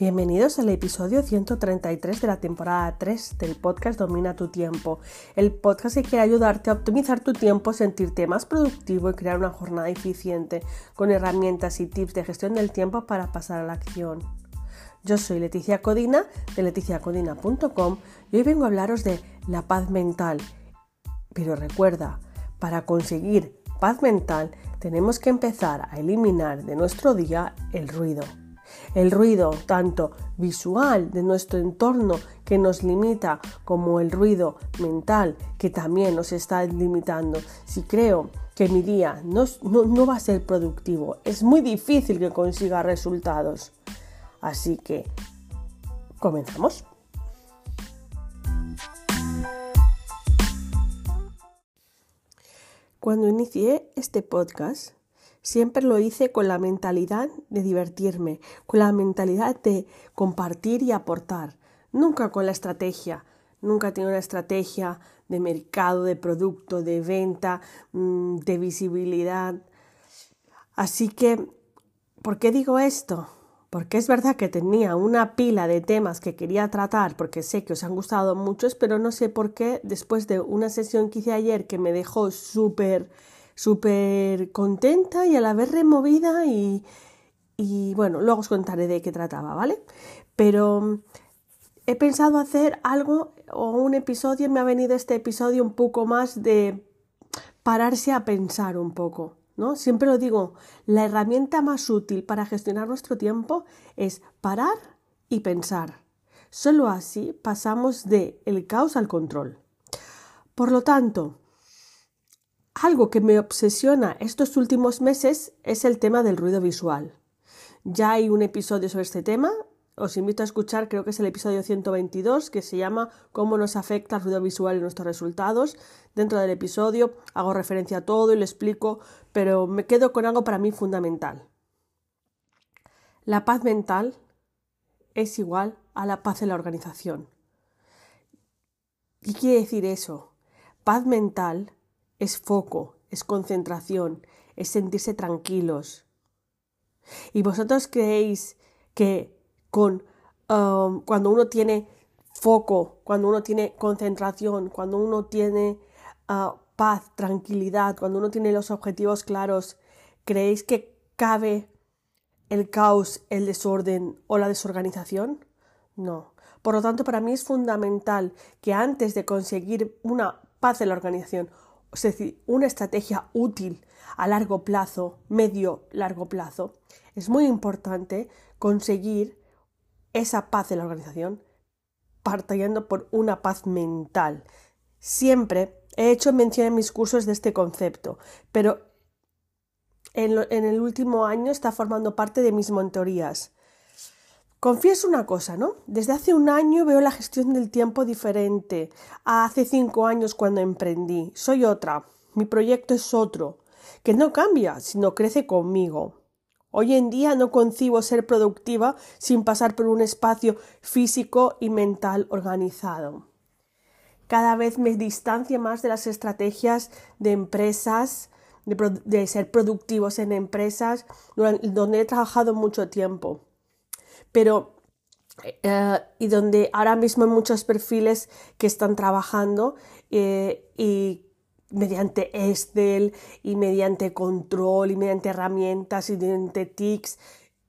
Bienvenidos al episodio 133 de la temporada 3 del podcast Domina tu tiempo, el podcast que quiere ayudarte a optimizar tu tiempo, sentirte más productivo y crear una jornada eficiente con herramientas y tips de gestión del tiempo para pasar a la acción. Yo soy Leticia Codina de leticiacodina.com y hoy vengo a hablaros de la paz mental. Pero recuerda, para conseguir paz mental tenemos que empezar a eliminar de nuestro día el ruido. El ruido tanto visual de nuestro entorno que nos limita como el ruido mental que también nos está limitando. Si creo que mi día no, no, va a ser productivo, es muy difícil que consiga resultados. Así que, comenzamos. Cuando inicié este podcast, Siempre lo hice con la mentalidad de divertirme, con la mentalidad de compartir y aportar, nunca con la estrategia. Nunca he tenido una estrategia de mercado, de producto, de venta, mm, de visibilidad. Así que, ¿por qué digo esto? Porque es verdad que tenía una pila de temas que quería tratar, porque sé que os han gustado muchos, pero no sé por qué, después de una sesión que hice ayer que me dejó súper súper contenta y a la vez removida y, y bueno, luego os contaré de qué trataba, ¿vale? Pero mm, he pensado hacer algo o un episodio, me ha venido este episodio un poco más de pararse a pensar un poco, ¿no? Siempre lo digo, la herramienta más útil para gestionar nuestro tiempo es parar y pensar. Solo así pasamos de el caos al control. Por lo tanto, algo que me obsesiona estos últimos meses es el tema del ruido visual. Ya hay un episodio sobre este tema, os invito a escuchar, creo que es el episodio 122, que se llama Cómo nos afecta el ruido visual en nuestros resultados. Dentro del episodio hago referencia a todo y lo explico, pero me quedo con algo para mí fundamental. La paz mental es igual a la paz en la organización. ¿Qué quiere decir eso? Paz mental es foco, es concentración, es sentirse tranquilos. ¿Y vosotros creéis que con um, cuando uno tiene foco, cuando uno tiene concentración, cuando uno tiene uh, paz, tranquilidad, cuando uno tiene los objetivos claros, ¿creéis que cabe el caos, el desorden o la desorganización? No. Por lo tanto, para mí es fundamental que antes de conseguir una paz en la organización es decir, una estrategia útil a largo plazo, medio largo plazo, es muy importante conseguir esa paz en la organización partiendo por una paz mental. Siempre he hecho mención en mis cursos de este concepto, pero en, en el último año está formando parte de mis mentorías. Confieso una cosa, ¿no? Desde hace un año veo la gestión del tiempo diferente a hace cinco años cuando emprendí. Soy otra, mi proyecto es otro, que no cambia, sino crece conmigo. Hoy en día no concibo ser productiva sin pasar por un espacio físico y mental organizado. Cada vez me distancio más de las estrategias de empresas, de, de ser productivos en empresas, donde he trabajado mucho tiempo pero eh, y donde ahora mismo hay muchos perfiles que están trabajando eh, y mediante Excel y mediante control y mediante herramientas y mediante TICs,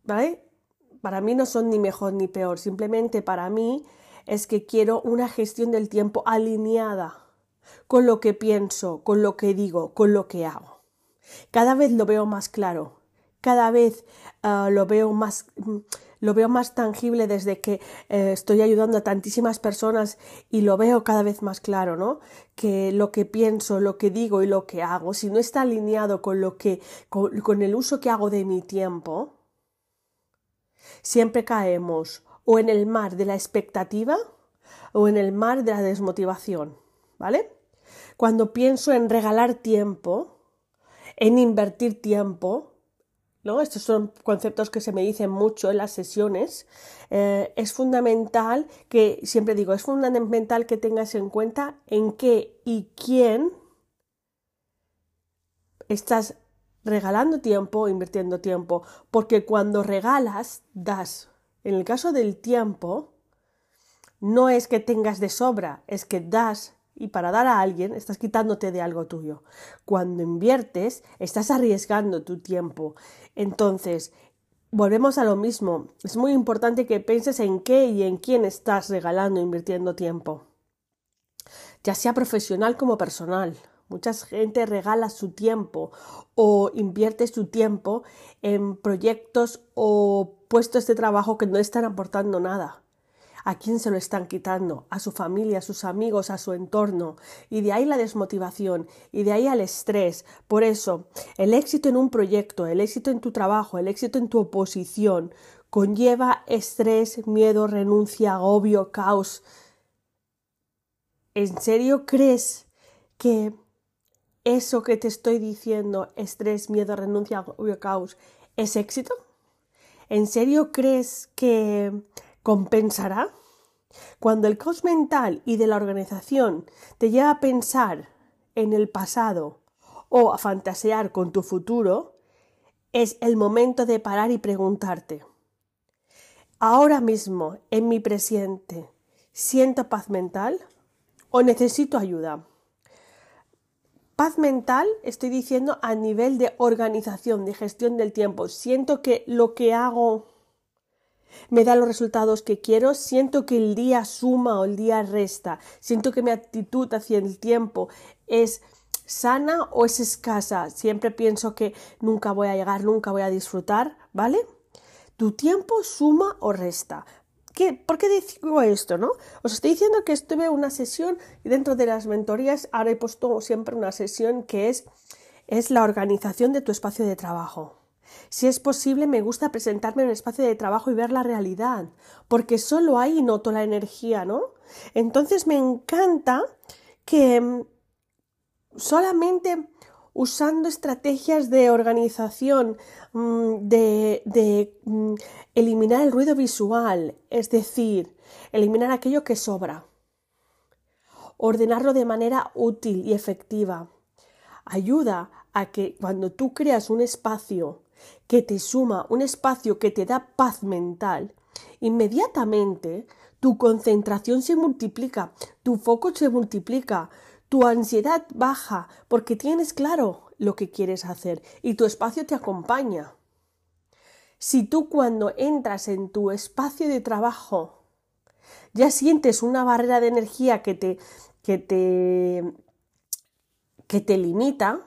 ¿vale? Para mí no son ni mejor ni peor, simplemente para mí es que quiero una gestión del tiempo alineada con lo que pienso, con lo que digo, con lo que hago. Cada vez lo veo más claro, cada vez ah, lo veo más lo veo más tangible desde que eh, estoy ayudando a tantísimas personas y lo veo cada vez más claro, ¿no? Que lo que pienso, lo que digo y lo que hago, si no está alineado con lo que, con, el uso que hago de mi tiempo, siempre caemos o en el mar de la expectativa o en el mar de la desmotivación, ¿vale? Cuando pienso en regalar tiempo, en invertir tiempo, estos son conceptos que se me dicen mucho en las sesiones. Eh, es fundamental que, siempre digo, es fundamental que tengas en cuenta en qué y quién estás regalando tiempo invirtiendo tiempo, porque cuando regalas, das. En el caso del tiempo, no es que tengas de sobra, es que das y para dar a alguien estás quitándote de algo tuyo. Cuando inviertes, estás arriesgando tu tiempo. Entonces, volvemos a lo mismo. Es muy importante que pienses en qué y en quién estás regalando, invirtiendo tiempo. Ya sea profesional como personal. Mucha gente regala su tiempo o invierte su tiempo en proyectos o puestos de trabajo que no están aportando nada. ¿A quién se lo están quitando? A su familia, a sus amigos, a su entorno. Y de ahí la desmotivación y de ahí al estrés. Por eso, el éxito en un proyecto, el éxito en tu trabajo, el éxito en tu oposición conlleva estrés, miedo, renuncia, agobio, caos. ¿En serio crees que eso que te estoy diciendo, estrés, miedo, renuncia, agobio, caos, es éxito? ¿En serio crees que compensará? Cuando el caos mental y de la organización te lleva a pensar en el pasado o a fantasear con tu futuro, es el momento de parar y preguntarte, ahora mismo, en mi presente, ¿siento paz mental o necesito ayuda? Paz mental estoy diciendo a nivel de organización, de gestión del tiempo. Siento que lo que hago me da los resultados que quiero, siento que el día suma o el día resta, siento que mi actitud hacia el tiempo es sana o es escasa, siempre pienso que nunca voy a llegar, nunca voy a disfrutar, ¿vale? Tu tiempo suma o resta. ¿Qué? ¿Por qué digo esto, no? Os estoy diciendo que estuve una sesión y dentro de las mentorías ahora he puesto siempre una sesión que es, es la organización de tu espacio de trabajo. Si es posible, me gusta presentarme en el espacio de trabajo y ver la realidad, porque solo ahí noto la energía, ¿no? Entonces me encanta que mm, solamente usando estrategias de organización, mm, de, de, mm, eliminar el ruido visual, es decir, eliminar aquello que sobra, ordenarlo de manera útil y efectiva, ayuda a que cuando tú creas un espacio que te suma, un espacio que te da paz mental, inmediatamente tu concentración se multiplica, tu foco se multiplica, tu ansiedad baja porque tienes claro lo que quieres hacer y tu espacio te acompaña. Si tú cuando entras en tu espacio de trabajo ya sientes una barrera de energía que te, que te, que te limita,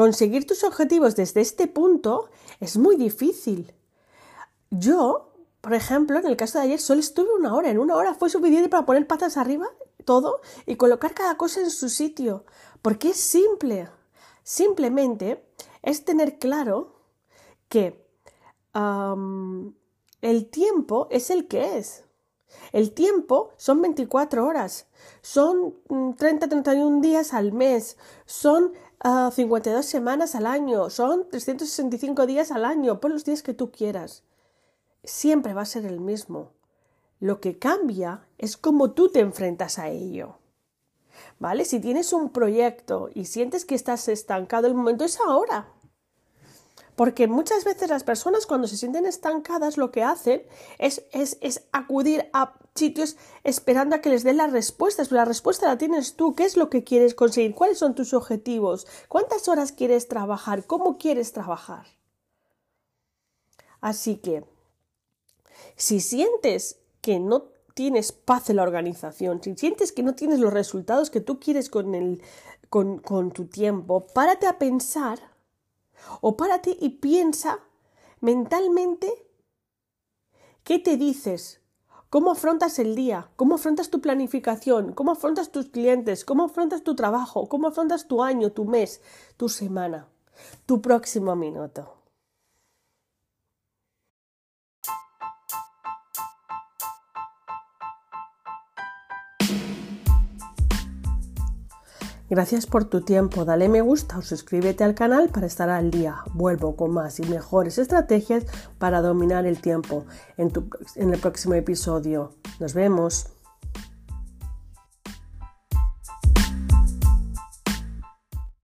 conseguir tus objetivos desde este punto es muy difícil. Yo, por ejemplo, en el caso de ayer solo estuve una hora. En una hora fue suficiente para poner patas arriba, todo, y colocar cada cosa en su sitio. Porque es simple. Simplemente es tener claro que el tiempo es el que es. El tiempo son 24 horas, son 30-31 mm, días al mes, son 52 semanas al año, son 365 días al año, por los días que tú quieras. Siempre va a ser el mismo. Lo que cambia es cómo tú te enfrentas a ello. ¿Vale? Si tienes un proyecto y sientes que estás estancado, el momento es ahora. Porque muchas veces las personas cuando se sienten estancadas lo que hacen es, es, es acudir a sitios esperando a que les den las respuestas, la respuesta la tienes tú. ¿Qué es lo que quieres conseguir? ¿Cuáles son tus objetivos? ¿Cuántas horas quieres trabajar? ¿Cómo quieres trabajar? Así que, si sientes que no tienes paz en la organización, si sientes que no tienes los resultados que tú quieres con, el, con, con tu tiempo, párate a pensar o párate y piensa mentalmente qué te dices, cómo afrontas el día, cómo afrontas tu planificación, cómo afrontas tus clientes, cómo afrontas tu trabajo, cómo afrontas tu año, tu mes, tu semana, tu próximo minuto. Gracias por tu tiempo, dale me gusta o suscríbete al canal para estar al día. Vuelvo con más y mejores estrategias para dominar el tiempo en, en el próximo episodio. Nos vemos.